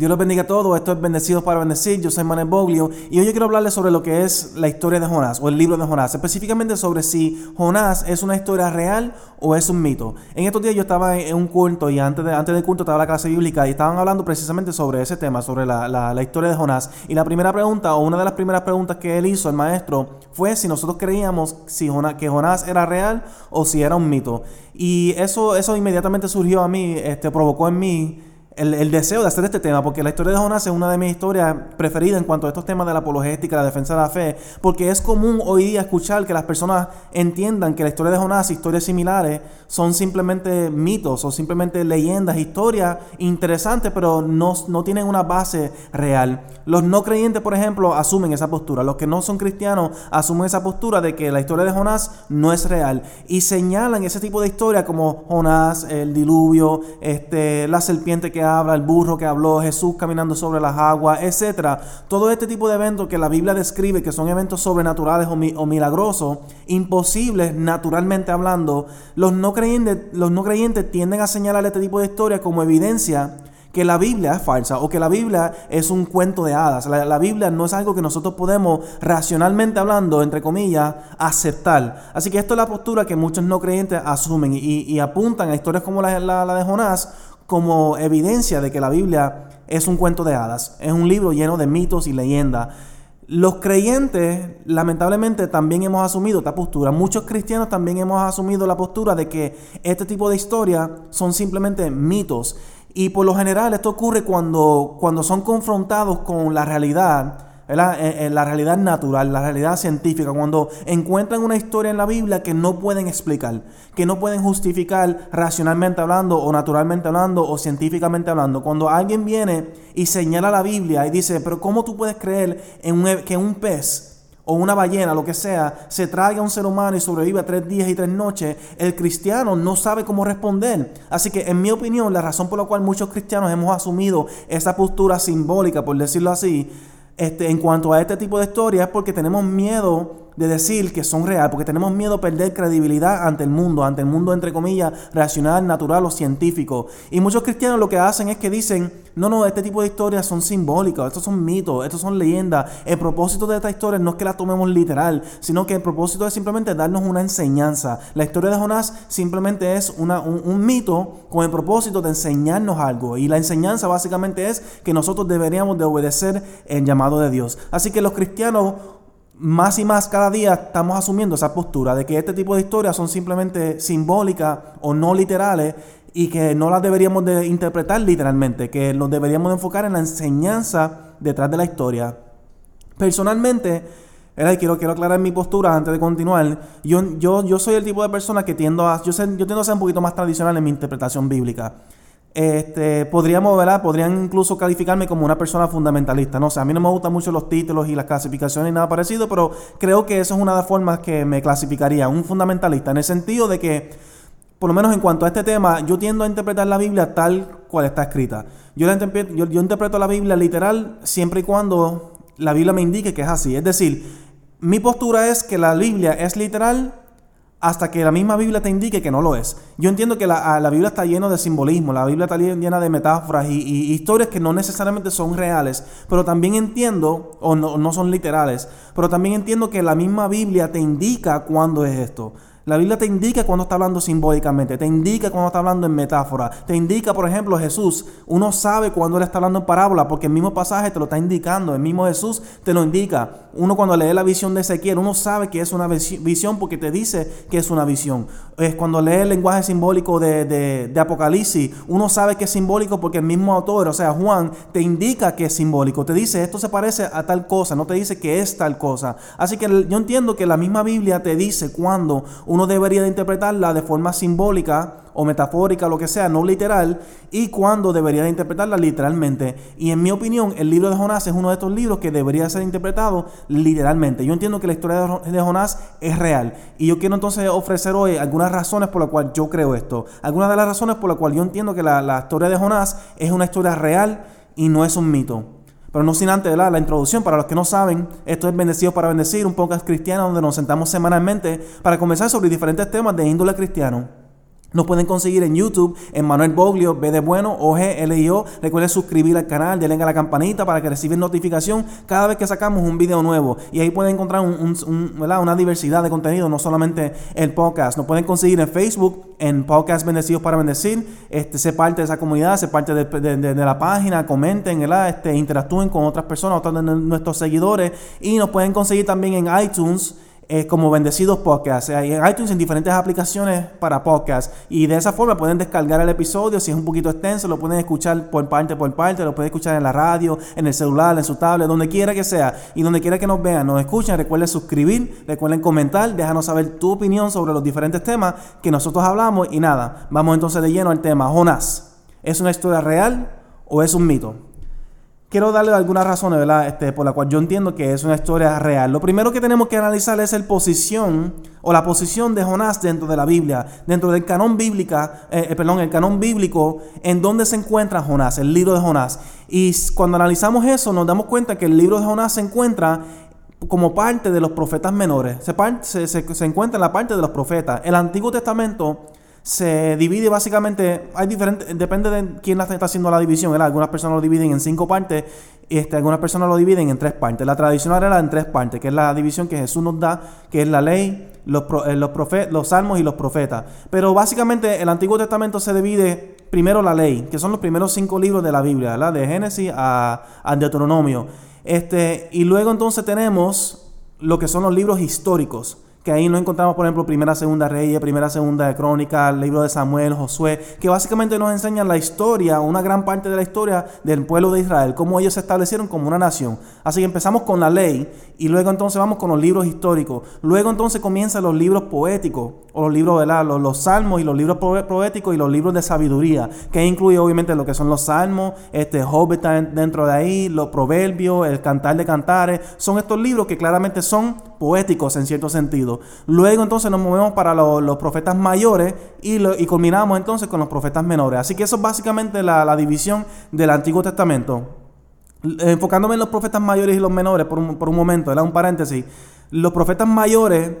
Dios los bendiga a todos. Esto es Bendecidos para Bendecir. Yo soy Manuel Boglio y hoy yo quiero hablarles sobre lo que es la historia de Jonás o el libro de Jonás. Específicamente sobre si Jonás es una historia real o es un mito. En estos días yo estaba en un culto y antes, de, antes del culto estaba la clase bíblica y estaban hablando precisamente sobre ese tema, sobre la, la historia de Jonás. Y la primera pregunta o una de las primeras preguntas que él hizo, el maestro, fue si nosotros creíamos si Jonás, que Jonás era real o si era un mito. Y eso, eso inmediatamente surgió a mí, este, provocó en mí el, deseo de hacer este tema, porque la historia de Jonás es una de mis historias preferidas en cuanto a estos temas de la apologética, la defensa de la fe, porque es común hoy día escuchar que las personas entiendan que la historia de Jonás, historias similares, son simplemente mitos o simplemente leyendas, historias interesantes, pero no, no tienen una base real. Los no creyentes, por ejemplo, asumen esa postura. Los que no son cristianos asumen esa postura de que la historia de Jonás no es real y señalan ese tipo de historia como Jonás, el diluvio, este, la serpiente que habla, el burro que habló, Jesús caminando sobre las aguas, etcétera. Todo este tipo de eventos que la Biblia describe que son eventos sobrenaturales o, milagrosos, imposibles naturalmente hablando, los no creyentes, los no creyentes tienden a señalar este tipo de historias como evidencia que la Biblia es falsa o que la Biblia es un cuento de hadas. La, Biblia no es algo que nosotros podemos racionalmente hablando, entre comillas, aceptar. Así que esto es la postura que muchos no creyentes asumen y, apuntan a historias como la, la de Jonás como evidencia de que la Biblia es un cuento de hadas, es un libro lleno de mitos y leyendas. Los creyentes, lamentablemente, también hemos asumido esta postura. Muchos cristianos también hemos asumido la postura de que este tipo de historias son simplemente mitos. Y por lo general esto ocurre cuando, cuando son confrontados con la realidad la realidad natural, la realidad científica, cuando encuentran una historia en la Biblia que no pueden explicar, que no pueden justificar racionalmente hablando o naturalmente hablando o científicamente hablando. Cuando alguien viene y señala la Biblia y dice, pero ¿cómo tú puedes creer en que un pez o una ballena, lo que sea, se traiga a un ser humano y sobreviva tres días y tres noches, el cristiano no sabe cómo responder. Así que, en mi opinión, la razón por la cual muchos cristianos hemos asumido esa postura simbólica, por decirlo así, este, en cuanto a este tipo de historias porque tenemos miedo de decir que son reales, porque tenemos miedo a perder credibilidad ante el mundo, ante el mundo entre comillas racional, natural o científico. Y muchos cristianos lo que hacen es que dicen, no, no, este tipo de historias son simbólicas, estos son mitos, estos son leyendas. El propósito de esta historia no es que la tomemos literal, sino que el propósito es simplemente darnos una enseñanza. La historia de Jonás simplemente es una, un, un mito con el propósito de enseñarnos algo. Y la enseñanza básicamente es que nosotros deberíamos de obedecer el llamado de Dios. Así que los cristianos más y más cada día estamos asumiendo esa postura de que este tipo de historias son simplemente simbólicas o no literales y que no las deberíamos de interpretar literalmente, que nos deberíamos de enfocar en la enseñanza detrás de la historia. Personalmente, quiero, quiero aclarar mi postura antes de continuar. Yo, yo, yo soy el tipo de persona que tiendo a, yo, sé, yo tiendo a ser un poquito más tradicional en mi interpretación bíblica este, podríamos, ¿verdad? Podrían incluso calificarme como una persona fundamentalista. No sé, a mí no me gustan mucho los títulos y las clasificaciones y nada parecido, pero creo que eso es una de las formas que me clasificaría, un fundamentalista, en el sentido de que, por lo menos en cuanto a este tema, yo tiendo a interpretar la Biblia tal cual está escrita. Yo, la yo, yo interpreto la Biblia literal siempre y cuando la Biblia me indique que es así. Es decir, mi postura es que la Biblia es literal hasta que la misma Biblia te indique que no lo es. Yo entiendo que la, la Biblia está llena de simbolismo, la Biblia está llena de metáforas y, historias que no necesariamente son reales, pero también entiendo, o no, no son literales, pero también entiendo que la misma Biblia te indica cuándo es esto. La Biblia te indica cuando está hablando simbólicamente, te indica cuando está hablando en metáfora, te indica, por ejemplo, Jesús. Uno sabe cuando él está hablando en parábola porque el mismo pasaje te lo está indicando, el mismo Jesús te lo indica. Uno cuando lee la visión de Ezequiel, uno sabe que es una visión porque te dice que es una visión. Es cuando lee el lenguaje simbólico de, de Apocalipsis, uno sabe que es simbólico porque el mismo autor, o sea, Juan, te indica que es simbólico. Te dice, esto se parece a tal cosa, no te dice que es tal cosa. Así que yo entiendo que la misma Biblia te dice cuando uno debería de interpretarla de forma simbólica o metafórica, lo que sea, no literal, y cuando debería de interpretarla literalmente. Y en mi opinión, el libro de Jonás es uno de estos libros que debería ser interpretado literalmente. Yo entiendo que la historia de Jonás es real. Y yo quiero entonces ofrecer hoy algunas razones por las cuales yo creo esto. Algunas de las razones por las cuales yo entiendo que la, la historia de Jonás es una historia real y no es un mito. Pero no sin antes la, la introducción, para los que no saben, esto es Bendecidos para Bendecir, un podcast cristiano donde nos sentamos semanalmente para conversar sobre diferentes temas de índole cristiano. Nos pueden conseguir en YouTube, en Manuel Boglio, B de Bueno, O G L I O. Recuerden suscribir al canal, denle a la campanita para que reciban notificación cada vez que sacamos un video nuevo. Y ahí pueden encontrar una diversidad de contenido, no solamente el podcast. Nos pueden conseguir en Facebook, en Podcast Bendecidos para Bendecir. Este, se parte de esa comunidad, se parte de, la página, comenten, Este, interactúen con otras personas, otros de nuestros seguidores. Y nos pueden conseguir también en iTunes eh, como Bendecidos Podcast. Hay en iTunes en diferentes aplicaciones para podcast. Y de esa forma pueden descargar el episodio. Si es un poquito extenso, lo pueden escuchar por parte por parte. Lo pueden escuchar en la radio, en el celular, en su tablet, donde quiera que sea. Y donde quiera que nos vean, nos escuchen. Recuerden suscribir, recuerden comentar, déjanos saber tu opinión sobre los diferentes temas que nosotros hablamos. Y nada, vamos entonces de lleno al tema. Jonás, ¿es una historia real o es un mito? Quiero darle algunas razones, ¿verdad? Este, por la cual yo entiendo que es una historia real. Lo primero que tenemos que analizar es el posición o la posición de Jonás dentro de la Biblia, dentro del canon bíblica, eh, eh, perdón, el canon bíblico, en donde se encuentra Jonás, el libro de Jonás. Y cuando analizamos eso, nos damos cuenta que el libro de Jonás se encuentra como parte de los profetas menores. Se, encuentra en la parte de los profetas. El Antiguo Testamento se divide básicamente, hay diferentes, depende de quién está haciendo la división, Algunas personas lo dividen en cinco partes, este, algunas personas lo dividen en tres partes. La tradicional era en tres partes, que es la división que Jesús nos da, que es la ley, los, eh, los, los salmos y los profetas. Pero básicamente el Antiguo Testamento se divide primero la ley, que son los primeros cinco libros de la Biblia. De Génesis a, a Deuteronomio. Este, y luego entonces tenemos lo que son los libros históricos que ahí nos encontramos, por ejemplo, Primera, Segunda Reyes, Primera, Segunda de Crónica, el libro de Samuel, Josué, que básicamente nos enseñan la historia, una gran parte de la historia del pueblo de Israel, cómo ellos se establecieron como una nación. Así que empezamos con la ley y luego entonces vamos con los libros históricos. Luego entonces comienzan los libros poéticos, o los libros, ¿verdad? Los, los salmos y los libros poéticos y los libros de sabiduría, que incluye obviamente lo que son los salmos, este Job está dentro de ahí, los proverbios, el cantar de cantares, son estos libros que claramente son poéticos en cierto sentido. Luego entonces nos movemos para los, profetas mayores y, y, culminamos entonces con los profetas menores. Así que eso es básicamente la, la división del Antiguo Testamento. Enfocándome en los profetas mayores y los menores por un, por un momento, era un paréntesis. Los profetas mayores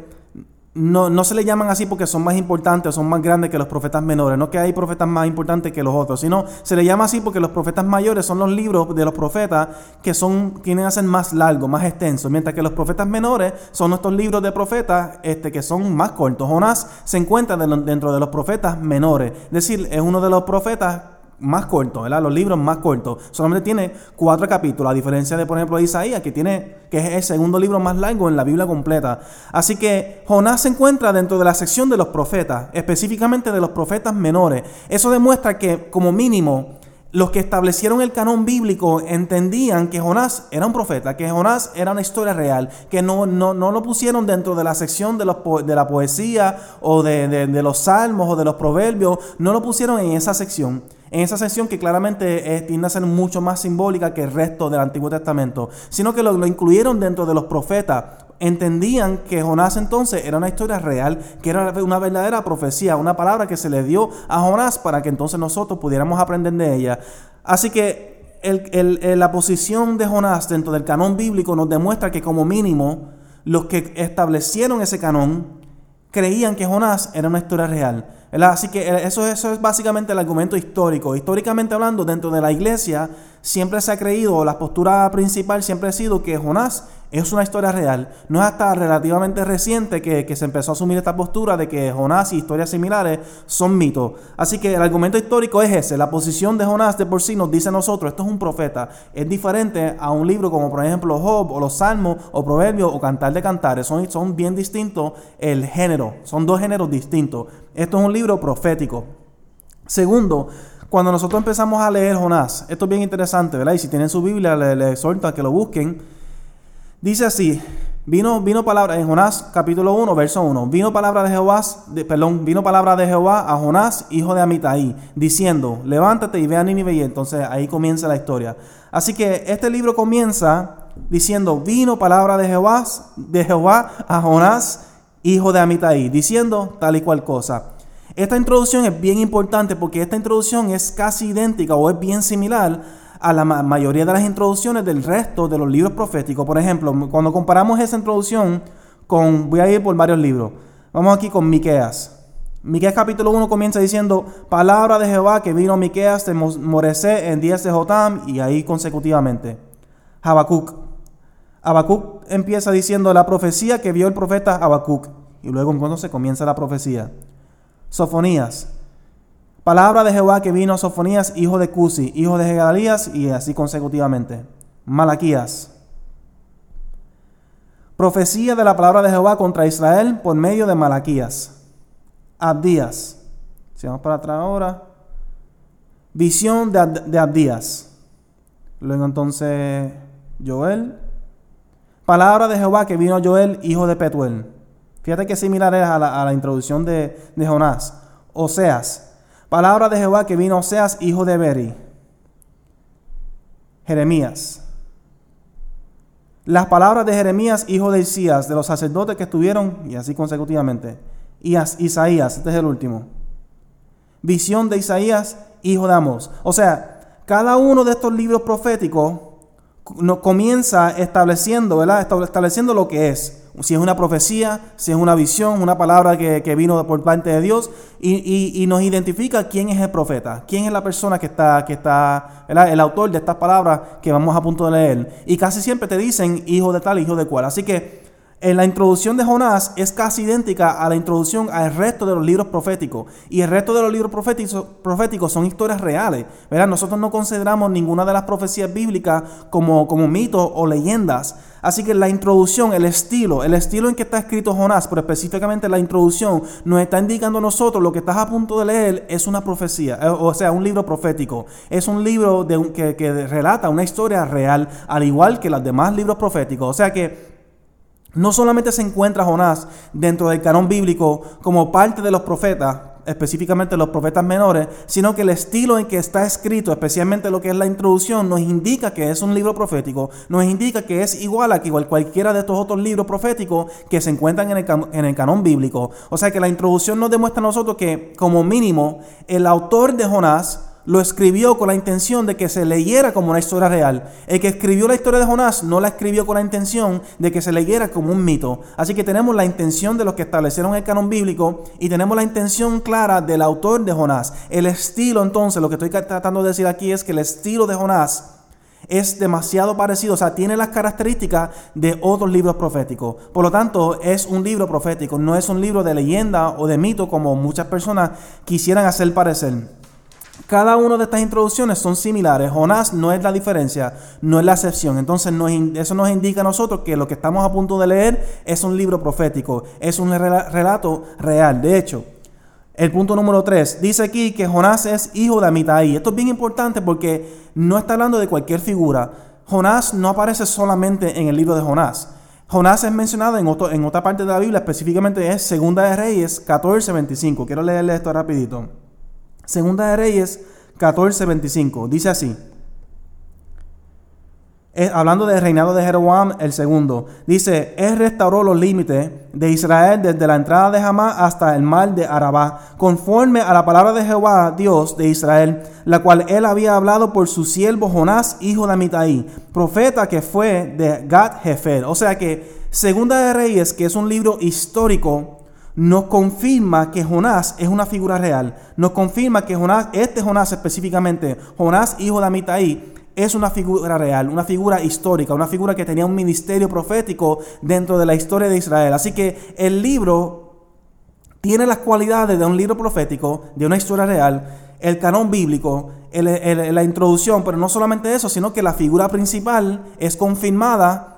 no, no se le llaman así porque son más importantes o son más grandes que los profetas menores. No que hay profetas más importantes que los otros, sino se le llama así porque los profetas mayores son los libros de los profetas que son, tienen a ser más largos, más extensos, mientras que los profetas menores son estos libros de profetas este, que son más cortos. Jonás se encuentra dentro de los profetas menores, es decir, es uno de los profetas más corto, ¿verdad? Los libros más cortos. Solamente tiene cuatro capítulos, a diferencia de, por ejemplo, Isaías, que tiene, que es el segundo libro más largo en la Biblia completa. Así que Jonás se encuentra dentro de la sección de los profetas, específicamente de los profetas menores. Eso demuestra que, como mínimo, los que establecieron el canon bíblico entendían que Jonás era un profeta, que Jonás era una historia real, que no, no, no lo pusieron dentro de la sección de, los de la poesía o de, de los salmos o de los proverbios, no lo pusieron en esa sección en esa sección que claramente eh, tiende a ser mucho más simbólica que el resto del Antiguo Testamento, sino que lo, incluyeron dentro de los profetas. Entendían que Jonás entonces era una historia real, que era una verdadera profecía, una palabra que se le dio a Jonás para que entonces nosotros pudiéramos aprender de ella. Así que la posición de Jonás dentro del canon bíblico nos demuestra que como mínimo los que establecieron ese canon creían que Jonás era una historia real. Así que eh, eso, eso es básicamente el argumento histórico. Históricamente hablando, dentro de la iglesia siempre se ha creído, la postura principal siempre ha sido que Jonás es una historia real. No es hasta relativamente reciente que, se empezó a asumir esta postura de que Jonás y historias similares son mitos. Así que el argumento histórico es ese. La posición de Jonás de por sí nos dice a nosotros, esto es un profeta. Es diferente a un libro como por ejemplo Job o los Salmos o Proverbios o Cantar de Cantares. Son, son bien distintos el género. Son dos géneros distintos. Esto es un libro profético. Segundo, cuando nosotros empezamos a leer Jonás, esto es bien interesante, ¿verdad? Y si tienen su Biblia, les le exhorto a que lo busquen. Dice así, vino, vino palabra, en Jonás capítulo 1, verso 1, vino palabra de Jehová, perdón, vino palabra de Jehová a Jonás, hijo de Amitai, diciendo, levántate y ve a Nínive, y entonces ahí comienza la historia. Así que este libro comienza diciendo, vino palabra de Jehová, de Jehová a Jonás, hijo de Amitai, diciendo tal y cual cosa. Esta introducción es bien importante porque esta introducción es casi idéntica o es bien similar a la mayoría de las introducciones del resto de los libros proféticos. Por ejemplo, cuando comparamos esa introducción con, voy a ir por varios libros. Vamos aquí con Miqueas. Miqueas capítulo 1 comienza diciendo, palabra de Jehová que vino Miqueas de Moresé en días de Jotam y ahí consecutivamente. Habacuc. Habacuc empieza diciendo la profecía que vio el profeta Habacuc y luego se comienza la profecía. Sofonías. Palabra de Jehová que vino a Sofonías, hijo de Cusi, hijo de Gedalías y así consecutivamente. Malaquías. Profecía de la palabra de Jehová contra Israel por medio de Malaquías. Abdías. Si vamos para atrás ahora. Visión de, Abdías. Luego entonces Joel. Palabra de Jehová que vino Joel, hijo de Petuel. Fíjate que similar es a la, introducción de, de, Jonás. Oseas. Palabra de Jehová que vino Oseas, hijo de Beri. Jeremías. Las palabras de Jeremías, hijo de Isías, de los sacerdotes que estuvieron, y así consecutivamente y Isaías, este es el último. Visión de Isaías, hijo de Amos. O sea, cada uno de estos libros proféticos comienza estableciendo, ¿verdad? Estableciendo lo que es. Si es una profecía, si es una visión, una palabra que, vino por parte de Dios y, nos identifica quién es el profeta, quién es la persona que está, que está el autor de estas palabras que vamos a punto de leer. Y casi siempre te dicen hijo de tal, hijo de cual. Así que en la introducción de Jonás es casi idéntica a la introducción al resto de los libros proféticos. Y el resto de los libros proféticos, son historias reales. ¿verdad? Nosotros no consideramos ninguna de las profecías bíblicas como, como mitos o leyendas. Así que la introducción, el estilo, el estilo en que está escrito Jonás, pero específicamente la introducción, nos está indicando a nosotros lo que estás a punto de leer es una profecía, eh, o sea, un libro profético. Es un libro que, que relata una historia real, al igual que los demás libros proféticos. O sea que no solamente se encuentra Jonás dentro del canon bíblico como parte de los profetas, específicamente los profetas menores, sino que el estilo en que está escrito, especialmente lo que es la introducción, nos indica que es un libro profético, nos indica que es igual a que igual cualquiera de estos otros libros proféticos que se encuentran en el, en el canon bíblico. O sea que la introducción nos demuestra a nosotros que, como mínimo, el autor de Jonás lo escribió con la intención de que se leyera como una historia real. El que escribió la historia de Jonás no la escribió con la intención de que se leyera como un mito. Así que tenemos la intención de los que establecieron el canon bíblico y tenemos la intención clara del autor de Jonás. El estilo entonces, lo que estoy tratando de decir aquí es que el estilo de Jonás es demasiado parecido, o sea, tiene las características de otros libros proféticos. Por lo tanto, es un libro profético, no es un libro de leyenda o de mito como muchas personas quisieran hacer parecer. Cada una de estas introducciones son similares. Jonás no es la diferencia, no es la excepción. Entonces eso nos indica a nosotros que lo que estamos a punto de leer es un libro profético, es un relato real. De hecho, el punto número 3 dice aquí que Jonás es hijo de Amitai. Esto es bien importante porque no está hablando de cualquier figura. Jonás no aparece solamente en el libro de Jonás. Jonás es mencionado en, en otra parte de la Biblia, específicamente es Segunda de Reyes 14:25. Quiero leerle esto rapidito. Segunda de Reyes 14:25. Dice así. hablando del reinado de Jeroboam el segundo, dice, Él restauró los límites de Israel desde la entrada de Hamá hasta el mar de Arabá, conforme a la palabra de Jehová, Dios de Israel, la cual él había hablado por su siervo Jonás, hijo de Amitai, profeta que fue de Gad Jefer. O sea que Segunda de Reyes, que es un libro histórico, nos confirma que Jonás es una figura real. Nos confirma que Jonás, este Jonás específicamente, Jonás hijo de Amitai, es una figura real, una figura histórica, una figura que tenía un ministerio profético dentro de la historia de Israel. Así que el libro tiene las cualidades de un libro profético, de una historia real, el canon bíblico, la introducción, pero no solamente eso, sino que la figura principal es confirmada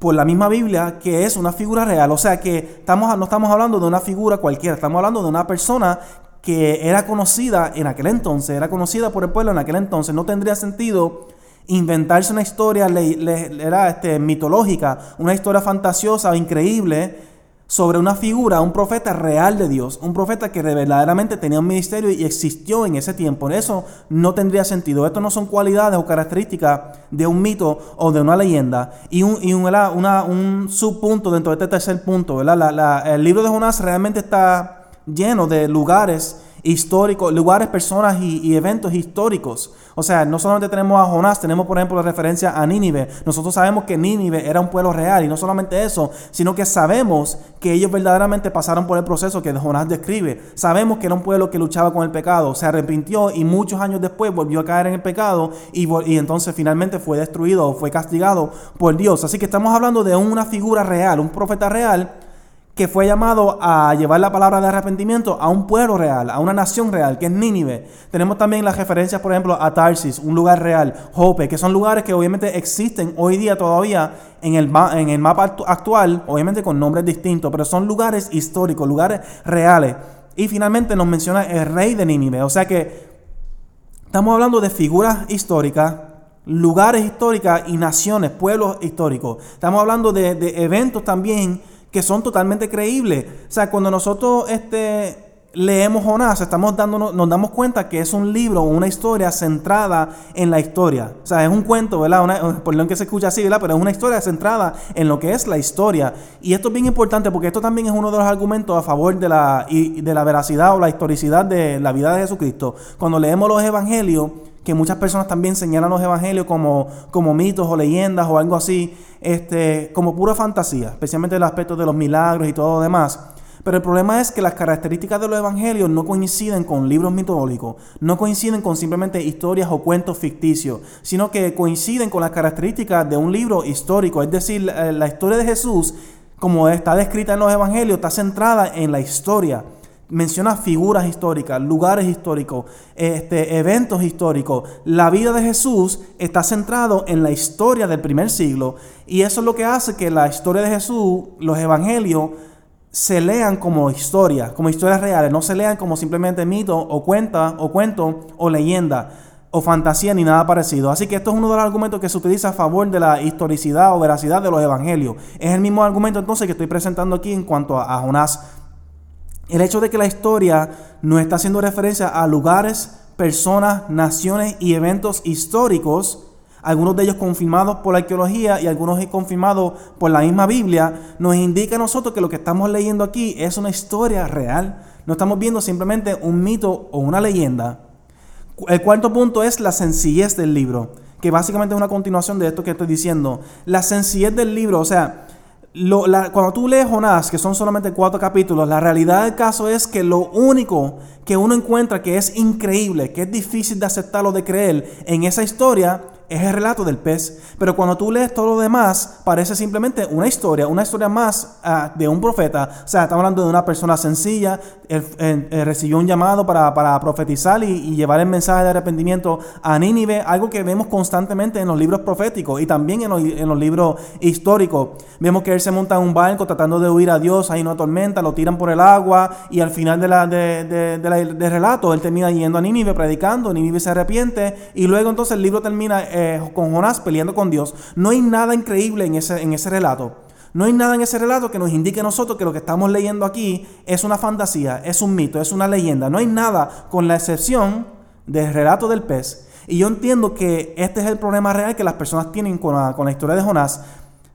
por la misma Biblia que es una figura real. O sea que estamos, no estamos hablando de una figura cualquiera, estamos hablando de una persona que era conocida en aquel entonces, era conocida por el pueblo en aquel entonces. No tendría sentido inventarse una historia era, este, mitológica, una historia fantasiosa o increíble sobre una figura, un profeta real de Dios, un profeta que verdaderamente tenía un ministerio y existió en ese tiempo. Eso no tendría sentido. Esto no son cualidades o características de un mito o de una leyenda. Y un, subpunto dentro de este tercer punto, el libro de Jonás realmente está lleno de lugares históricos, lugares, personas y, eventos históricos. O sea, no solamente tenemos a Jonás, tenemos por ejemplo la referencia a Nínive. Nosotros sabemos que Nínive era un pueblo real y no solamente eso, sino que sabemos que ellos verdaderamente pasaron por el proceso que Jonás describe. Sabemos que era un pueblo que luchaba con el pecado, se arrepintió y muchos años después volvió a caer en el pecado y, y entonces finalmente fue destruido o fue castigado por Dios. Así que estamos hablando de una figura real, un profeta real que fue llamado a llevar la palabra de arrepentimiento a un pueblo real, a una nación real, que es Nínive. Tenemos también las referencias, por ejemplo, a Tarsis, un lugar real, Jope, que son lugares que obviamente existen hoy día todavía en el, en el mapa actual, obviamente con nombres distintos, pero son lugares históricos, lugares reales. Y finalmente nos menciona el rey de Nínive, o sea que estamos hablando de figuras históricas lugares históricos y naciones, pueblos históricos. Estamos hablando de, de eventos también que son totalmente creíbles. O sea, cuando nosotros este, leemos Jonás, estamos dándonos, nos damos cuenta que es un libro, una historia centrada en la historia. O sea, es un cuento, ¿verdad? Una, lo que se escucha así, ¿verdad? Pero es una historia centrada en lo que es la historia. Y esto es bien importante porque esto también es uno de los argumentos a favor de la, de la veracidad o la historicidad de la vida de Jesucristo. Cuando leemos los evangelios, que muchas personas también señalan los evangelios como, como mitos o leyendas o algo así, este, como pura fantasía, especialmente el aspecto de los milagros y todo lo demás. Pero el problema es que las características de los evangelios no coinciden con libros mitológicos, no coinciden con simplemente historias o cuentos ficticios, sino que coinciden con las características de un libro histórico. Es decir, la historia de Jesús, como está descrita en los evangelios, está centrada en la historia menciona figuras históricas, lugares históricos, este, eventos históricos. La vida de Jesús está centrado en la historia del primer siglo y eso es lo que hace que la historia de Jesús, los evangelios, se lean como historia, como historias reales, no se lean como simplemente mito o cuenta o cuento o leyenda o fantasía ni nada parecido. Así que esto es uno de los argumentos que se utiliza a favor de la historicidad o veracidad de los evangelios. Es el mismo argumento entonces que estoy presentando aquí en cuanto a, a Jonás el hecho de que la historia no está haciendo referencia a lugares, personas, naciones y eventos históricos, algunos de ellos confirmados por la arqueología y algunos confirmados por la misma Biblia, nos indica a nosotros que lo que estamos leyendo aquí es una historia real. No estamos viendo simplemente un mito o una leyenda. El cuarto punto es la sencillez del libro, que básicamente es una continuación de esto que estoy diciendo. La sencillez del libro, o sea, cuando tú lees Jonás, que son solamente cuatro capítulos, la realidad del caso es que lo único que uno encuentra que es increíble, que es difícil de aceptar o de creer en esa historia, es el relato del pez. Pero cuando tú lees todo lo demás, parece simplemente una historia, una historia más ah, de un profeta. O sea, estamos hablando de una persona sencilla, recibió un llamado para, profetizar y, llevar el mensaje de arrepentimiento a Nínive, algo que vemos constantemente en los libros proféticos y también en los, libros históricos. Vemos que él se monta en un barco tratando de huir a Dios, hay una tormenta, lo tiran por el agua y al final de la, del relato él termina yendo a Nínive predicando, Nínive se arrepiente y luego entonces el libro termina eh, con Jonás peleando con Dios. No hay nada increíble en ese, en ese relato. No hay nada en ese relato que nos indique a nosotros que lo que estamos leyendo aquí es una fantasía, es un mito, es una leyenda. No hay nada con la excepción del relato del pez. Y yo entiendo que este es el problema real que las personas tienen con la, con la historia de Jonás.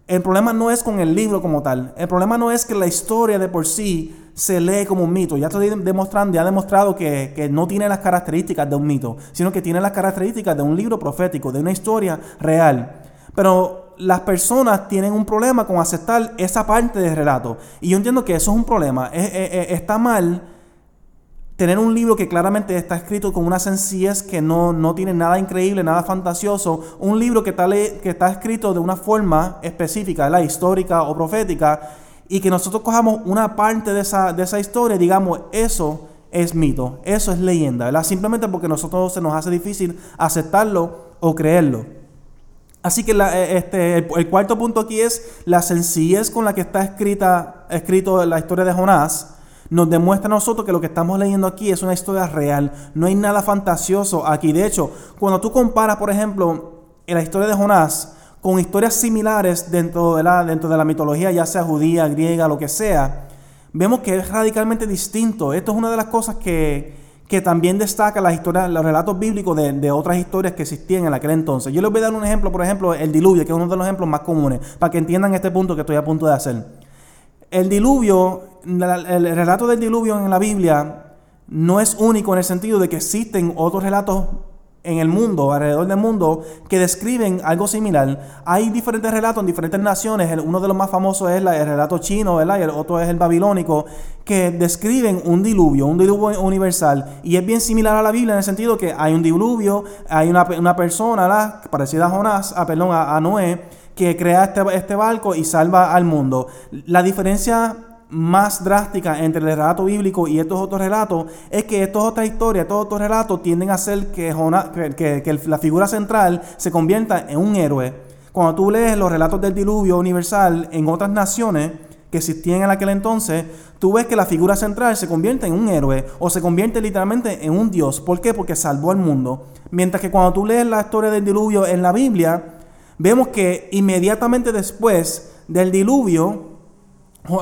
El problema no es con el libro como tal. El problema no es que la historia de por sí se lee como un mito. Ya estoy demostrando, ya ha demostrado que, que, no tiene las características de un mito, sino que tiene las características de un libro profético, de una historia real. Pero las personas tienen un problema con aceptar esa parte del relato. Y yo entiendo que eso es un problema. está mal tener un libro que claramente está escrito con una sencillez que no, no tiene nada increíble, nada fantasioso. Un libro que está, que está escrito de una forma específica, la histórica o profética y que nosotros cojamos una parte de esa, de esa historia digamos, eso es mito, eso es leyenda. Simplemente porque a nosotros se nos hace difícil aceptarlo o creerlo. Así que eh, este, el, cuarto punto aquí es la sencillez con la que está escrita, escrito la historia de Jonás. Nos demuestra a nosotros que lo que estamos leyendo aquí es una historia real. No hay nada fantasioso aquí. De hecho, cuando tú comparas, por ejemplo, la historia de Jonás con historias similares dentro de, la, dentro de la mitología, ya sea judía, griega, lo que sea, vemos que es radicalmente distinto. Esto es una de las cosas que, que también destaca las historias, los relatos bíblicos de, de, otras historias que existían en aquel entonces. Yo les voy a dar un ejemplo, por ejemplo, el diluvio, que es uno de los ejemplos más comunes, para que entiendan este punto que estoy a punto de hacer. El diluvio, el relato del diluvio en la Biblia no es único en el sentido de que existen otros relatos en el mundo, alrededor del mundo, que describen algo similar. Hay diferentes relatos en diferentes naciones. Uno de los más famosos es el relato chino, ¿verdad? Y el otro es el babilónico, que describen un diluvio, un diluvio universal. Y es bien similar a la Biblia en el sentido que hay un diluvio, hay una, una persona. Parecida a Jonás, a, perdón, a, Noé, que crea este, este barco y salva al mundo. La diferencia más drástica entre el relato bíblico y estos otros relatos es que estas otras historias, estos otros relatos tienden a hacer que, que, la figura central se convierta en un héroe. Cuando tú lees los relatos del diluvio universal en otras naciones que existían en aquel entonces, tú ves que la figura central se convierte en un héroe o se convierte literalmente en un dios. ¿Por qué? Porque salvó al mundo. Mientras que cuando tú lees la historia del diluvio en la Biblia, vemos que inmediatamente después del diluvio,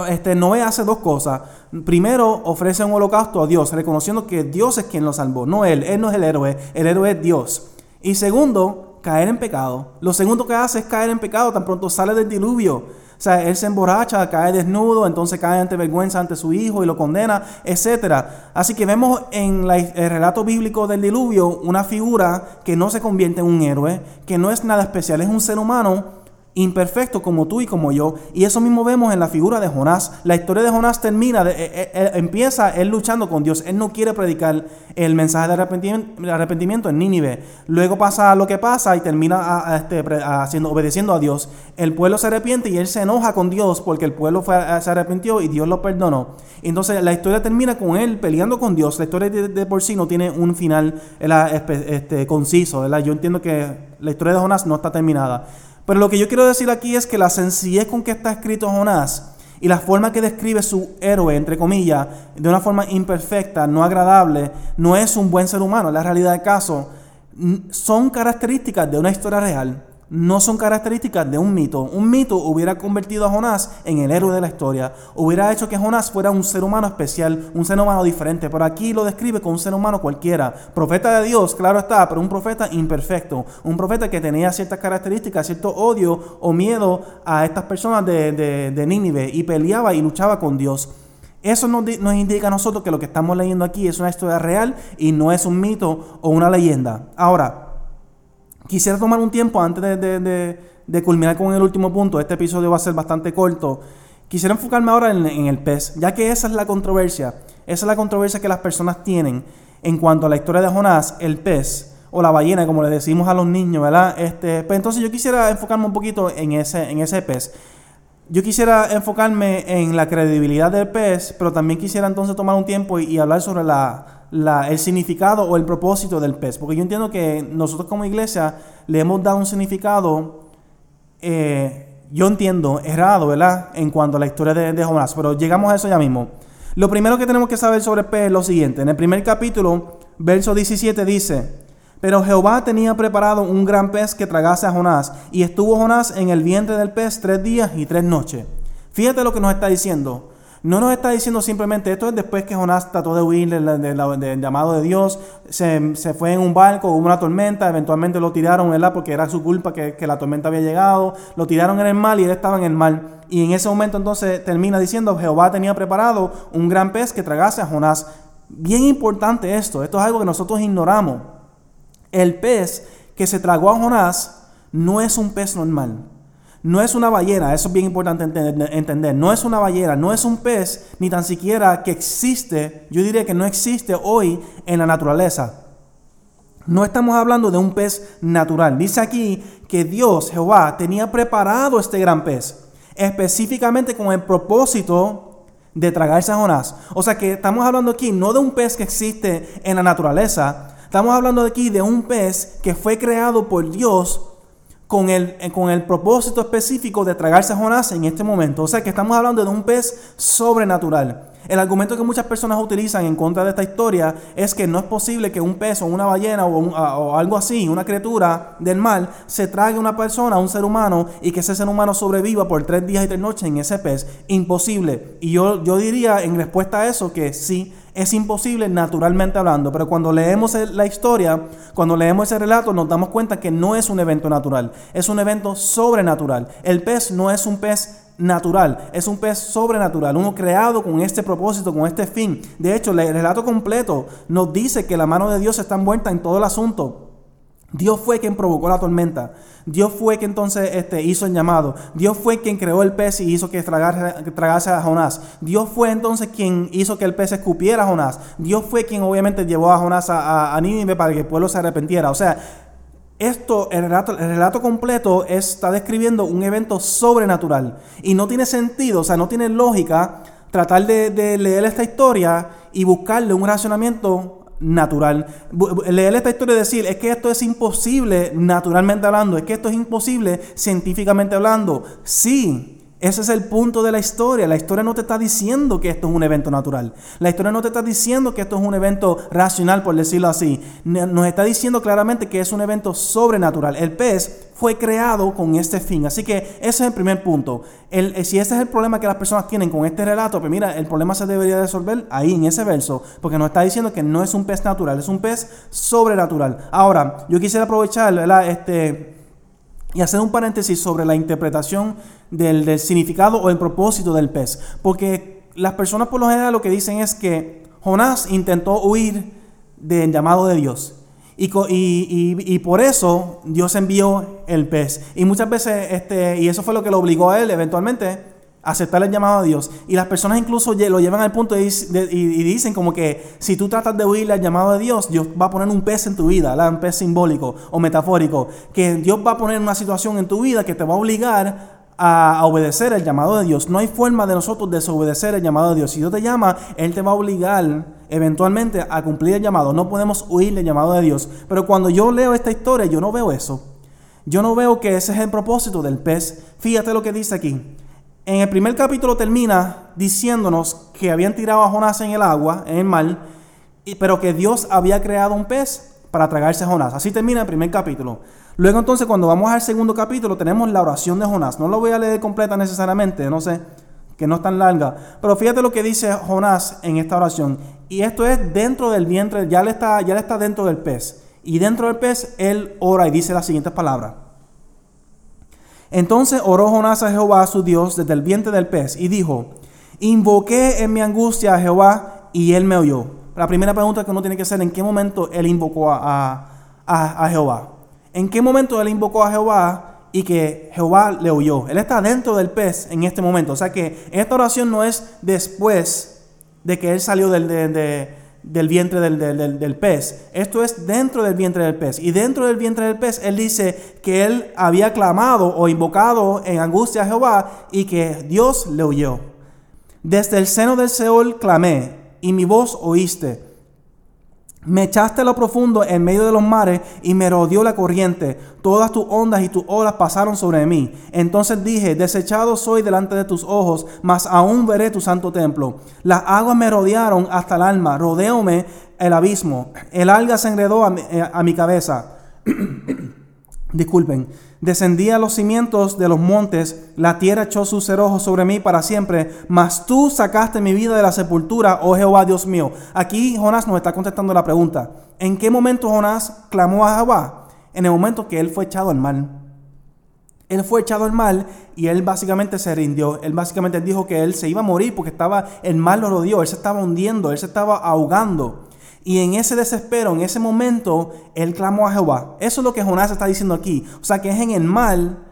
este, Noé hace dos cosas. Primero, ofrece un holocausto a Dios, reconociendo que Dios es quien lo salvó, no él. Él no es el héroe, el héroe es Dios. Y segundo, caer en pecado. Lo segundo que hace es caer en pecado tan pronto sale del diluvio. O sea, él se emborracha, cae desnudo, entonces cae ante vergüenza ante su hijo y lo condena, etc. Así que vemos en el relato bíblico del diluvio una figura que no se convierte en un héroe, que no es nada especial, es un ser humano imperfecto como tú y como yo. Y eso mismo vemos en la figura de Jonás. La historia de Jonás termina, de, eh, eh, empieza él luchando con Dios. Él no quiere predicar el mensaje de arrepentimiento, en Nínive. Luego pasa lo que pasa y termina este, haciendo, obedeciendo a Dios. El pueblo se arrepiente y él se enoja con Dios porque el pueblo se arrepintió y Dios lo perdonó. Entonces la historia termina con él peleando con Dios. La historia de, por sí no tiene un final este, conciso. Yo entiendo que la historia de Jonás no está terminada. Pero lo que yo quiero decir aquí es que la sencillez con que está escrito Jonás y la forma que describe su héroe, entre comillas, de una forma imperfecta, no agradable, no es un buen ser humano. La realidad del caso son características de una historia real no son características de un mito. Un mito hubiera convertido a Jonás en el héroe de la historia, hubiera hecho que Jonás fuera un ser humano especial, un ser humano diferente, pero aquí lo describe como un ser humano cualquiera. Profeta de Dios, claro está, pero un profeta imperfecto, un profeta que tenía ciertas características, cierto odio o miedo a estas personas de, de, Nínive y peleaba y luchaba con Dios. Eso nos, nos, indica a nosotros que lo que estamos leyendo aquí es una historia real y no es un mito o una leyenda. Ahora, Quisiera tomar un tiempo antes de, culminar con el último punto. Este episodio va a ser bastante corto. Quisiera enfocarme ahora en, el pez, ya que esa es la controversia. Esa es la controversia que las personas tienen en cuanto a la historia de Jonás, el pez o la ballena, como le decimos a los niños, ¿verdad? Este, pues entonces yo quisiera enfocarme un poquito en ese, en ese pez. Yo quisiera enfocarme en la credibilidad del pez, pero también quisiera entonces tomar un tiempo y hablar sobre la, el significado o el propósito del pez. Porque yo entiendo que nosotros como iglesia le hemos dado un significado, eh, yo entiendo, errado, ¿verdad? En cuanto a la historia de, de Jonás. Pero llegamos a eso ya mismo. Lo primero que tenemos que saber sobre el pez es lo siguiente. En el primer capítulo, verso 17 dice, pero Jehová tenía preparado un gran pez que tragase a Jonás, y estuvo Jonás en el vientre del pez tres días y tres noches. Fíjate lo que nos está diciendo. No nos está diciendo simplemente esto es después que Jonás trató de huir del, llamado de Dios, se, fue en un barco, hubo una tormenta, eventualmente lo tiraron, ¿verdad? Porque era su culpa que, la tormenta había llegado, lo tiraron en el mar y él estaba en el mar. Y en ese momento entonces termina diciendo, Jehová tenía preparado un gran pez que tragase a Jonás. Bien importante esto, esto es algo que nosotros ignoramos. El pez que se tragó a Jonás no es un pez normal. No es una ballena, eso es bien importante entender, No es una ballena, no es un pez, ni tan siquiera que existe, yo diría que no existe hoy en la naturaleza. No estamos hablando de un pez natural. Dice aquí que Dios, Jehová, tenía preparado este gran pez, específicamente con el propósito de tragarse a Jonás. O sea que estamos hablando aquí no de un pez que existe en la naturaleza, estamos hablando aquí de un pez que fue creado por Dios con el, con el propósito específico de tragarse a Jonás en este momento. O sea que estamos hablando de un pez sobrenatural. El argumento que muchas personas utilizan en contra de esta historia es que no es posible que un pez o una ballena o, algo así, una criatura del mar, se trague a una persona, a un ser humano, y que ese ser humano sobreviva por tres días y tres noches en ese pez. Imposible. Y yo, yo diría en respuesta a eso que sí, es imposible naturalmente hablando, pero cuando leemos la historia, cuando leemos ese relato, nos damos cuenta que no es un evento natural, es un evento sobrenatural. El pez no es un pez natural, es un pez sobrenatural, uno creado con este propósito, con este fin. De hecho, el relato completo nos dice que la mano de Dios está envuelta en todo el asunto. Dios fue quien provocó la tormenta. Dios fue quien entonces este, hizo el llamado. Dios fue quien creó el pez y hizo que tragase, a Jonás. Dios fue entonces quien hizo que el pez escupiera a Jonás. Dios fue quien obviamente llevó a Jonás a, a, Nínive para que el pueblo se arrepentiera. O sea, esto, el relato, el relato completo está describiendo un evento sobrenatural. Y no tiene sentido, o sea, no tiene lógica tratar de, de leer esta historia y buscarle un racionamiento natural. Leer esta historia y decir, es que esto es imposible naturalmente hablando, es que esto es imposible científicamente hablando. Sí, ese es el punto de la historia. La historia no te está diciendo que esto es un evento natural. La historia no te está diciendo que esto es un evento racional, por decirlo así. Nos está diciendo claramente que es un evento sobrenatural. El pez fue creado con este fin. Así que ese es el primer punto. El, si ese es el problema que las personas tienen con este relato, pues mira, el problema se debería resolver ahí en ese verso, porque nos está diciendo que no es un pez natural, es un pez sobrenatural. Ahora, yo quisiera aprovechar, ¿verdad? Este y hacer un paréntesis sobre la interpretación del, significado o el propósito del pez. Porque las personas por lo general lo que dicen es que Jonás intentó huir del llamado de Dios. Y, y, por eso Dios envió el pez. Y muchas veces, este, y eso fue lo que lo obligó a él eventualmente aceptar el llamado de Dios. Y las personas incluso lo llevan al punto y dicen como que si tú tratas de huirle al llamado de Dios, Dios va a poner un pez en tu vida, un pez simbólico o metafórico, que Dios va a poner una situación en tu vida que te va a obligar a, obedecer el llamado de Dios. No hay forma de nosotros desobedecer el llamado de Dios. Si Dios te llama, Él te va a obligar eventualmente a cumplir el llamado. No podemos huirle el llamado de Dios. Pero cuando yo leo esta historia, yo no veo eso. Yo no veo que ese es el propósito del pez. Fíjate lo que dice aquí. En el primer capítulo termina diciéndonos que habían tirado a Jonás en el agua, en el mar, pero que Dios había creado un pez para tragarse a Jonás. Así termina el primer capítulo. Luego entonces cuando vamos al segundo capítulo tenemos la oración de Jonás. No lo voy a leer completa necesariamente, no sé, que no es tan larga. Pero fíjate lo que dice Jonás en esta oración. Y esto es dentro del vientre, ya le está, ya le está dentro del pez. Y dentro del pez él ora y dice las siguientes palabras. Entonces oró Jonás a Jehová su Dios desde el vientre del pez y dijo, invoqué en mi angustia a Jehová y él me oyó. La primera pregunta que uno tiene que hacer, ¿en qué momento él invocó a, Jehová? ¿En qué momento él invocó a Jehová y que Jehová le oyó? Él está dentro del pez en este momento. O sea que esta oración no es después de que él salió del, de, del vientre del, pez. Esto es dentro del vientre del pez. Y dentro del vientre del pez, él dice que él había clamado o invocado en angustia a Jehová y que Dios le oyó. Desde el seno del Seol clamé y mi voz oíste. Me echaste a lo profundo en medio de los mares y me rodeó la corriente. Todas tus ondas y tus olas pasaron sobre mí. Entonces dije, desechado soy delante de tus ojos, mas aún veré tu santo templo. Las aguas me rodearon hasta el alma, rodeóme el abismo. El alga se enredó a mi, eh, a mi cabeza. Disculpen. Descendí a los cimientos de los montes, la tierra echó sus cerrojos sobre mí para siempre, mas tú sacaste mi vida de la sepultura, oh Jehová Dios mío. Aquí Jonás nos está contestando la pregunta. ¿En qué momento Jonás clamó a Jehová? En el momento que él fue echado al mal. Él fue echado al mal y él básicamente se rindió. Él básicamente dijo que él se iba a morir porque estaba, el mal lo rodeó, él se estaba hundiendo, él se estaba ahogando. Y en ese desespero, en ese momento, él clamó a Jehová. Eso es lo que Jonás está diciendo aquí. O sea que es en el mal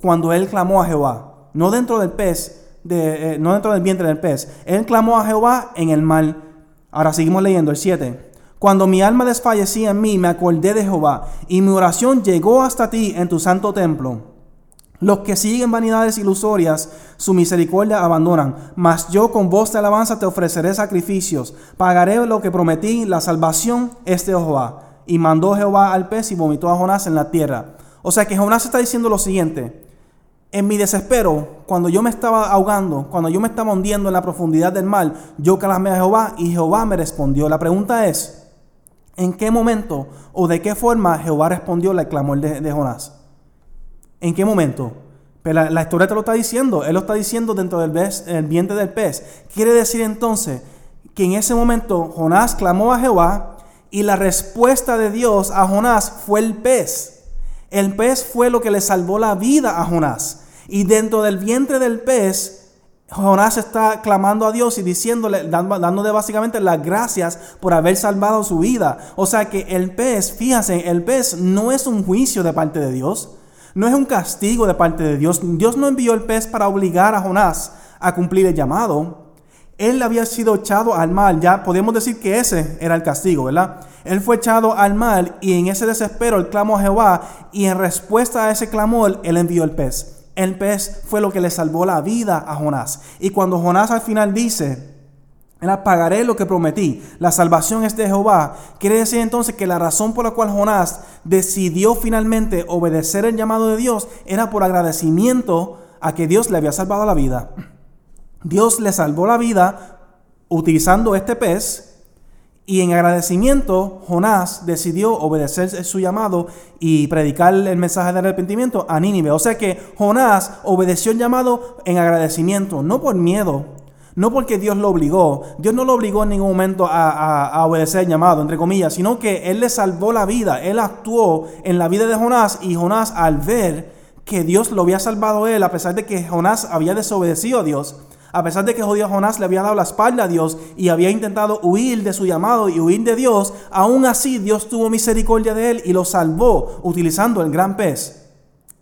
cuando él clamó a Jehová. No dentro del pez, eh, no dentro del vientre del pez. Él clamó a Jehová en el mal. Ahora seguimos leyendo el 7. Cuando mi alma desfallecía en mí, me acordé de Jehová, y mi oración llegó hasta ti en tu santo templo. Los que siguen vanidades ilusorias, su misericordia abandonan. Mas yo con voz de alabanza te ofreceré sacrificios. Pagaré lo que prometí, la salvación es de Jehová. Y mandó Jehová al pez y vomitó a Jonás en la tierra. O sea que Jonás está diciendo lo siguiente. En mi desespero, cuando yo me estaba ahogando, cuando yo me estaba hundiendo en la profundidad del mal, yo clamé a Jehová y Jehová me respondió. La pregunta es, ¿en qué momento o de qué forma Jehová respondió al clamor de, de Jonás? ¿En qué momento? Pero la, historia te lo está diciendo. Él lo está diciendo dentro del el vientre del pez. Quiere decir entonces que en ese momento Jonás clamó a Jehová y la respuesta de Dios a Jonás fue el pez. El pez fue lo que le salvó la vida a Jonás. Y dentro del vientre del pez, Jonás está clamando a Dios y diciéndole, dándole básicamente las gracias por haber salvado su vida. O sea que el pez, fíjense, el pez no es un juicio de parte de Dios, no es un castigo de parte de Dios. Dios no envió el pez para obligar a Jonás a cumplir el llamado. Él había sido echado al mal, ya podemos decir que ese era el castigo, ¿verdad? Él fue echado al mal y en ese desespero él clamó a Jehová y en respuesta a ese clamor él envió el pez. El pez fue lo que le salvó la vida a Jonás. Y cuando Jonás al final dice, pagaré lo que prometí, la salvación es de Jehová, quiere decir entonces que la razón por la cual Jonás decidió finalmente obedecer el llamado de Dios era por agradecimiento a que Dios le había salvado la vida. Dios le salvó la vida utilizando este pez y en agradecimiento, Jonás decidió obedecer su llamado y predicar el mensaje de arrepentimiento a Nínive. O sea que Jonás obedeció el llamado en agradecimiento, no por miedo, no porque Dios lo obligó. Dios no lo obligó en ningún momento a, obedecer el llamado, entre comillas, sino que Él le salvó la vida. Él actuó en la vida de Jonás y Jonás al ver que Dios lo había salvado a él, a pesar de que Jonás había desobedecido a Dios, a pesar de que jodido Jonás le había dado la espalda a Dios y había intentado huir de su llamado y huir de Dios, aún así Dios tuvo misericordia de él y lo salvó utilizando el gran pez.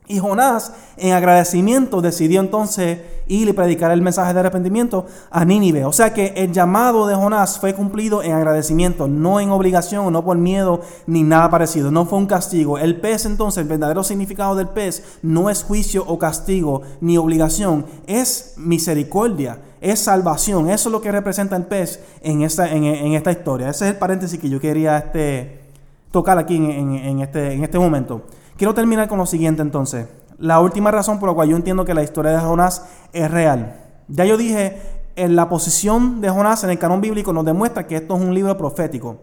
Y Jonás, en agradecimiento, decidió entonces ir y predicar el mensaje de arrepentimiento a Nínive. O sea que el llamado de Jonás fue cumplido en agradecimiento, no en obligación, no por miedo, ni nada parecido. No fue un castigo. El pez entonces, el verdadero significado del pez, no es juicio o castigo, ni obligación, es misericordia, es salvación. Eso es lo que representa el pez en esta, historia. Ese es el paréntesis que yo quería este, tocar aquí en, este, en este momento. Quiero terminar con lo siguiente entonces. La última razón por la cual yo entiendo que la historia de Jonás es real. Ya yo dije, en la posición de Jonás en el canon bíblico nos demuestra que esto es un libro profético.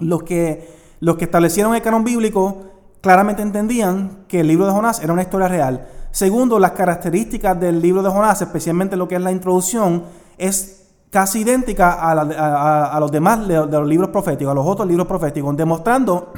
Los que, los que establecieron el canon bíblico claramente entendían que el libro de Jonás era una historia real. Segundo, las características del libro de Jonás, especialmente lo que es la introducción, es casi idéntica a, los demás de los libros proféticos, a los otros libros proféticos, demostrando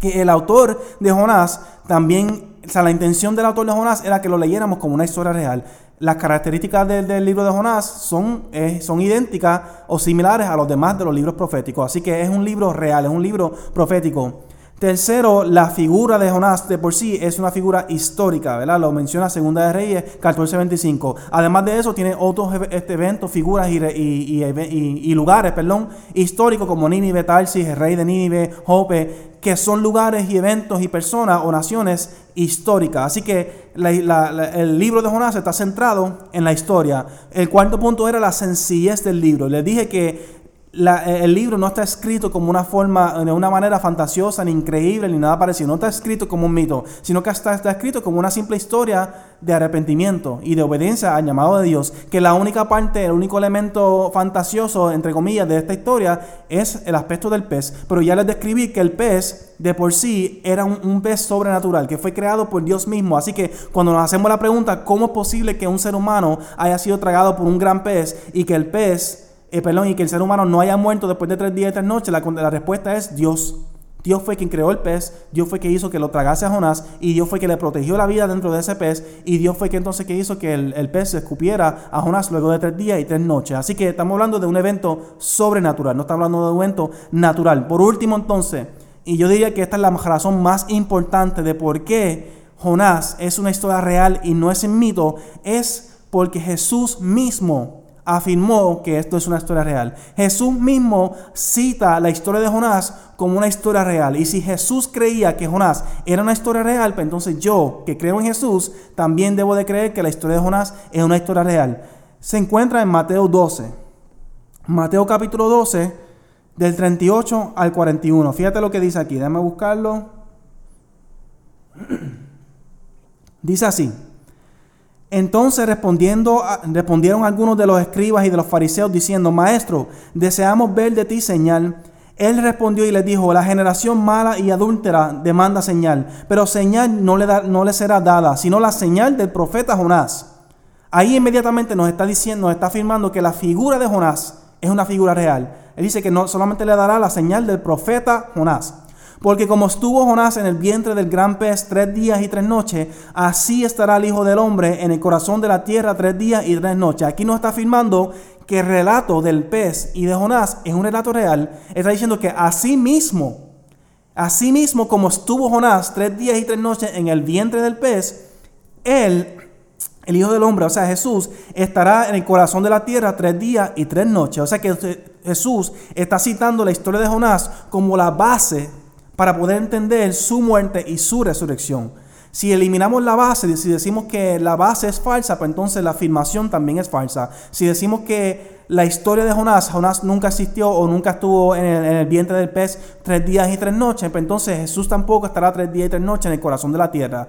que el autor de Jonás también, o sea, la intención del autor de Jonás era que lo leyéramos como una historia real. Las características del, libro de Jonás son, eh, son idénticas o similares a los demás de los libros proféticos. Así que es un libro real, es un libro profético. Tercero, la figura de Jonás de por sí es una figura histórica, ¿verdad? Lo menciona Segunda de Reyes 14:25. Además de eso, tiene otros este, eventos, figuras y, lugares, perdón, históricos como Nínive, Tarsis, el rey de Nínive, Jope, que son lugares y eventos y personas o naciones históricas. Así que el libro de Jonás está centrado en la historia. El cuarto punto era la sencillez del libro. Les dije que eh, el libro no está escrito como una forma, de una manera fantasiosa, ni increíble, ni nada parecido. No está escrito como un mito, sino que está, está, escrito como una simple historia de arrepentimiento y de obediencia al llamado de Dios. Que la única parte, el único elemento fantasioso, entre comillas, de esta historia es el aspecto del pez. Pero ya les describí que el pez de por sí era un, un pez sobrenatural, que fue creado por Dios mismo. Así que cuando nos hacemos la pregunta, ¿cómo es posible que un ser humano haya sido tragado por un gran pez y que el pez eh, perdón, y que el ser humano no haya muerto después de tres días y tres noches, la, la respuesta es Dios. Dios fue quien creó el pez, Dios fue quien hizo que lo tragase a Jonás y Dios fue quien le protegió la vida dentro de ese pez y Dios fue quien entonces que hizo que el, el, pez se escupiera a Jonás luego de tres días y tres noches. Así que estamos hablando de un evento sobrenatural, no estamos hablando de un evento natural. Por último entonces, y yo diría que esta es la razón más importante de por qué Jonás es una historia real y no es un mito, es porque Jesús mismo afirmó que esto es una historia real. Jesús mismo cita la historia de Jonás como una historia real. Y si Jesús creía que Jonás era una historia real, pues entonces yo, que creo en Jesús, también debo de creer que la historia de Jonás es una historia real. Se encuentra en Mateo 12. Mateo capítulo 12, del 38 al 41. Fíjate lo que dice aquí, déjame buscarlo. Dice así. Entonces respondiendo, respondieron algunos de los escribas y de los fariseos diciendo, Maestro, deseamos ver de ti señal. Él respondió y les dijo, la generación mala y adúltera demanda señal, pero señal no le, da, no le será dada, sino la señal del profeta Jonás. Ahí inmediatamente nos está diciendo, nos está afirmando que la figura de Jonás es una figura real. Él dice que no solamente le dará la señal del profeta Jonás. Porque como estuvo Jonás en el vientre del gran pez tres días y tres noches, así estará el Hijo del Hombre en el corazón de la tierra tres días y tres noches. Aquí nos está afirmando que el relato del pez y de Jonás es un relato real. Está diciendo que así mismo, así mismo como estuvo Jonás tres días y tres noches en el vientre del pez, él, el Hijo del Hombre, o sea Jesús, estará en el corazón de la tierra tres días y tres noches. O sea que Jesús está citando la historia de Jonás como la base para poder entender su muerte y su resurrección. Si eliminamos la base, si decimos que la base es falsa, pues entonces la afirmación también es falsa. Si decimos que la historia de Jonás, Jonás nunca existió o nunca estuvo en el, vientre del pez tres días y tres noches, pues entonces Jesús tampoco estará tres días y tres noches en el corazón de la tierra.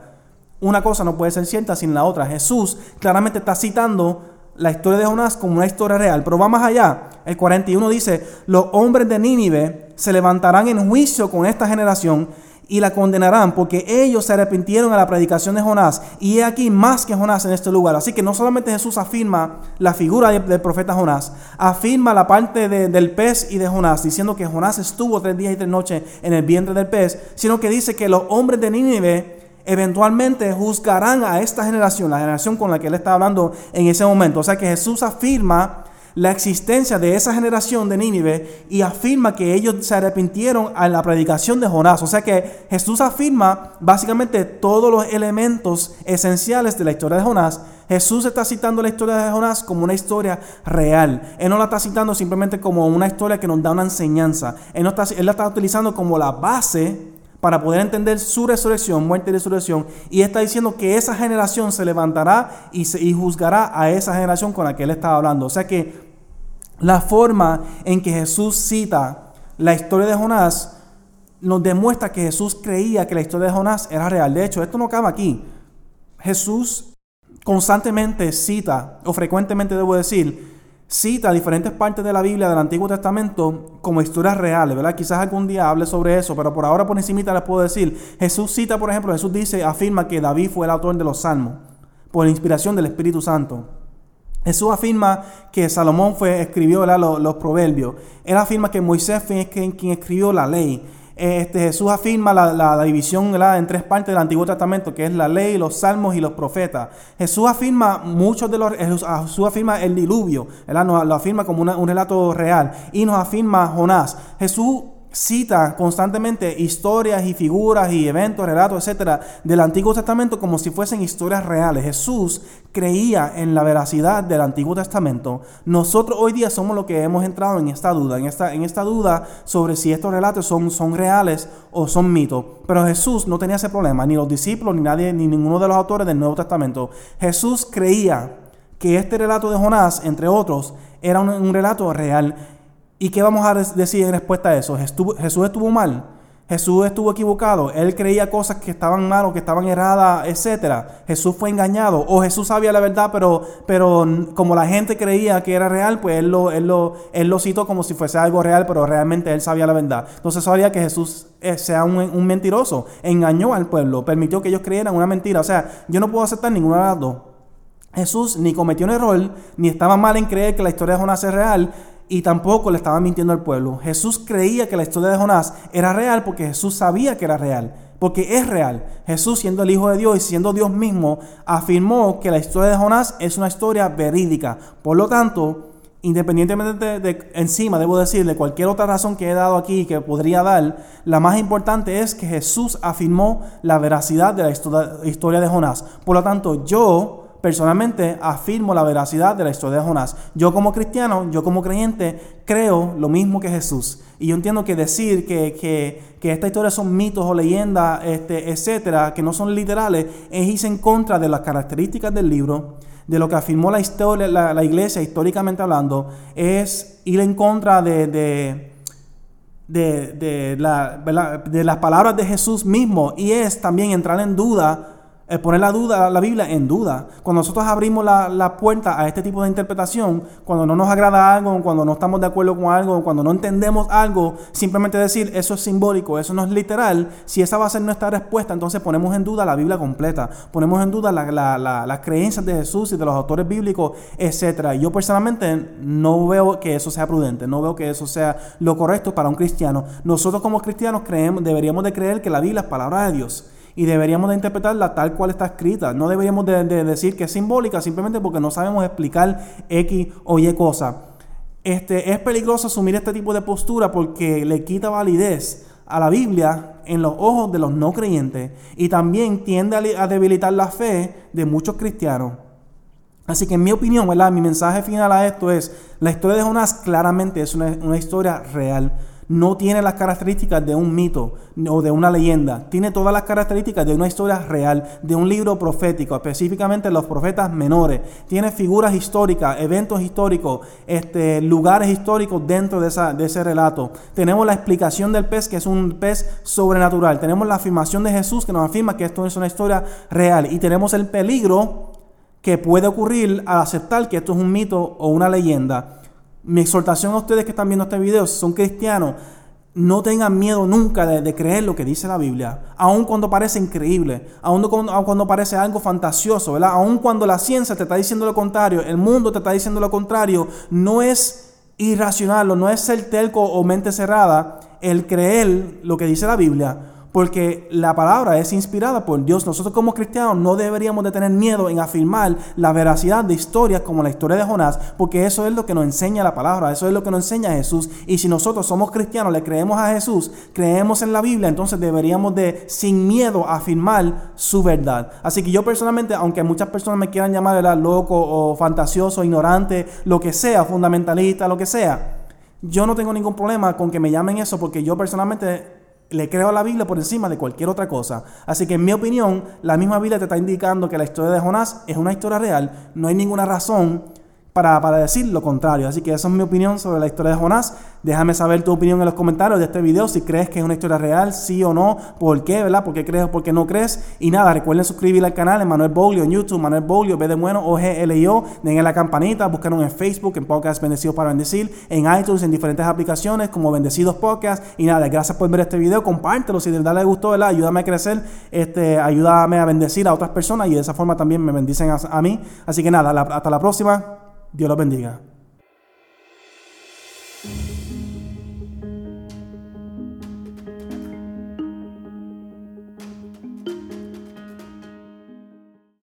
Una cosa no puede ser cierta sin la otra. Jesús claramente está citando la historia de Jonás como una historia real, pero va más allá. El 41 dice, los hombres de Nínive se levantarán en juicio con esta generación y la condenarán porque ellos se arrepintieron a la predicación de Jonás y he aquí más que Jonás en este lugar. Así que no solamente Jesús afirma la figura del profeta Jonás, afirma la parte del pez y de Jonás, diciendo que Jonás estuvo tres días y tres noches en el vientre del pez, sino que dice que los hombres de Nínive eventualmente juzgarán a esta generación, la generación con la que él está hablando en ese momento. O sea que Jesús afirma la existencia de esa generación de Nínive y afirma que ellos se arrepintieron a la predicación de Jonás. O sea que Jesús afirma básicamente todos los elementos esenciales de la historia de Jonás. Jesús está citando la historia de Jonás como una historia real. Él no la está citando simplemente como una historia que nos da una enseñanza. Él, está, él la está utilizando como la base para poder entender su resurrección, muerte y resurrección. Y está diciendo que esa generación se levantará y, se, juzgará a esa generación con la que él estaba hablando. O sea que la forma en que Jesús cita la historia de Jonás nos demuestra que Jesús creía que la historia de Jonás era real. De hecho, esto no acaba aquí. Jesús constantemente cita, o frecuentemente debo decir, cita diferentes partes de la Biblia del Antiguo Testamento como historias reales, ¿verdad? Quizás algún día hable sobre eso, pero por ahora por encima les puedo decir, Jesús cita, por ejemplo, Jesús dice, afirma que David fue el autor de los salmos por inspiración del Espíritu Santo. Jesús afirma que Salomón fue, escribió los, proverbios. Él afirma que Moisés fue quien escribió la ley. Este, Jesús afirma la, división en tres partes del Antiguo Testamento, que es la ley, los salmos y los profetas. Jesús afirma muchos de los, Jesús afirma el diluvio, lo afirma como un relato real, y nos afirma Jonás. Jesús cita constantemente historias y figuras y eventos, relatos, etcétera, del Antiguo Testamento como si fuesen historias reales. Jesús creía en la veracidad del Antiguo Testamento. Nosotros hoy día somos los que hemos entrado en esta duda, en esta, en esta duda sobre si estos relatos son, son reales o son mitos. Pero Jesús no tenía ese problema, ni los discípulos, ni nadie, ni ninguno de los autores del Nuevo Testamento. Jesús creía que este relato de Jonás, entre otros, era un relato real. ¿Y qué vamos a decir en respuesta a eso? Jesús estuvo mal. Jesús estuvo equivocado. Él creía cosas que estaban mal o que estaban erradas, etc. Jesús fue engañado. O Jesús sabía la verdad, pero, pero como la gente creía que era real, pues él lo, él, lo, él lo citó como si fuese algo real, pero realmente él sabía la verdad. Entonces sabía que Jesús eh, sea un, un mentiroso. Engañó al pueblo. Permitió que ellos creyeran una mentira. O sea, yo no puedo aceptar ninguna de las dos. Jesús ni cometió un error, ni estaba mal en creer que la historia de Jonás es real, y tampoco le estaba mintiendo al pueblo. Jesús creía que la historia de Jonás era real porque Jesús sabía que era real, porque es real. Jesús, siendo el Hijo de Dios y siendo Dios mismo, afirmó que la historia de Jonás es una historia verídica. Por lo tanto, independientemente de, encima, debo decir, de cualquier otra razón que he dado aquí que podría dar, la más importante es que Jesús afirmó la veracidad de la historia de Jonás. Por lo tanto, yo personalmente afirmo la veracidad de la historia de Jonás. Yo como cristiano, yo como creyente, creo lo mismo que Jesús. Y yo entiendo que decir que, que, que estas historias son mitos o leyendas, este, etcétera, que no son literales, es irse en contra de las características del libro, de lo que afirmó la, historia, la, iglesia históricamente hablando, es ir en contra de, de de, la, de, las palabras de Jesús mismo y es también entrar en duda eh, poner la duda, la Biblia en duda. Cuando nosotros abrimos la, puerta a este tipo de interpretación, cuando no nos agrada algo, cuando no estamos de acuerdo con algo, cuando no entendemos algo, simplemente decir eso es simbólico, eso no es literal, si esa va a ser nuestra respuesta, entonces ponemos en duda la Biblia completa, ponemos en duda las creencias de Jesús y de los autores bíblicos, etc. Yo personalmente no veo que eso sea prudente, no veo que eso sea lo correcto para un cristiano. Nosotros como cristianos creemos, deberíamos de creer que la Biblia es palabra de Dios y deberíamos de interpretarla tal cual está escrita. No deberíamos de, decir que es simbólica simplemente porque no sabemos explicar X o Y cosa. Este, es peligroso asumir este tipo de postura porque le quita validez a la Biblia en los ojos de los no creyentes y también tiende a, debilitar la fe de muchos cristianos. Así que en mi opinión, mi mensaje final a esto es, la historia de Jonás claramente es una historia real no tiene las características de un mito o de una leyenda, tiene todas las características de una historia real, de un libro profético, específicamente los profetas menores. Tiene figuras históricas, eventos históricos, este, lugares históricos dentro de, esa, de ese relato. Tenemos la explicación del pez, que es un pez sobrenatural. Tenemos la afirmación de Jesús, que nos afirma que esto es una historia real. Y tenemos el peligro que puede ocurrir al aceptar que esto es un mito o una leyenda. Mi exhortación a ustedes que están viendo este video, si son cristianos, no tengan miedo nunca de, creer lo que dice la Biblia, aun cuando parece increíble, aun cuando, parece algo fantasioso, ¿verdad? Aun cuando la ciencia te está diciendo lo contrario, el mundo te está diciendo lo contrario, no es irracional, no es ser telco o mente cerrada el creer lo que dice la Biblia, porque la palabra es inspirada por Dios. Nosotros como cristianos no deberíamos de tener miedo en afirmar la veracidad de historias como la historia de Jonás, porque eso es lo que nos enseña la palabra, eso es lo que nos enseña Jesús. Y si nosotros somos cristianos, le creemos a Jesús, creemos en la Biblia, entonces deberíamos de sin miedo afirmar su verdad. Así que yo personalmente, aunque muchas personas me quieran llamar loco o fantasioso, ignorante, lo que sea, fundamentalista, lo que sea, yo no tengo ningún problema con que me llamen eso porque yo personalmente le creo a la Biblia por encima de cualquier otra cosa. Así que en mi opinión, la misma Biblia te está indicando que la historia de Jonás es una historia real. No hay ninguna razón para, para, decir lo contrario. Así que esa es mi opinión sobre la historia de Jonás. Déjame saber tu opinión en los comentarios de este video, si crees que es una historia real, sí o no, por qué, ¿verdad? ¿Por qué crees o por qué no crees? Y nada, recuerden suscribirse al canal Manuel Boglio en YouTube, Manuel Boglio, B de bueno, O G L I O, denle la campanita, búscanos en Facebook, en Podcast Bendecidos para Bendecir, en iTunes, en diferentes aplicaciones como Bendecidos Podcast. Y nada, gracias por ver este video, compártelo si de verdad les gustó, ¿verdad? Ayúdame a crecer, este, ayúdame a bendecir a otras personas y de esa forma también me bendicen a mí. Así que nada, hasta la próxima. Dios los bendiga.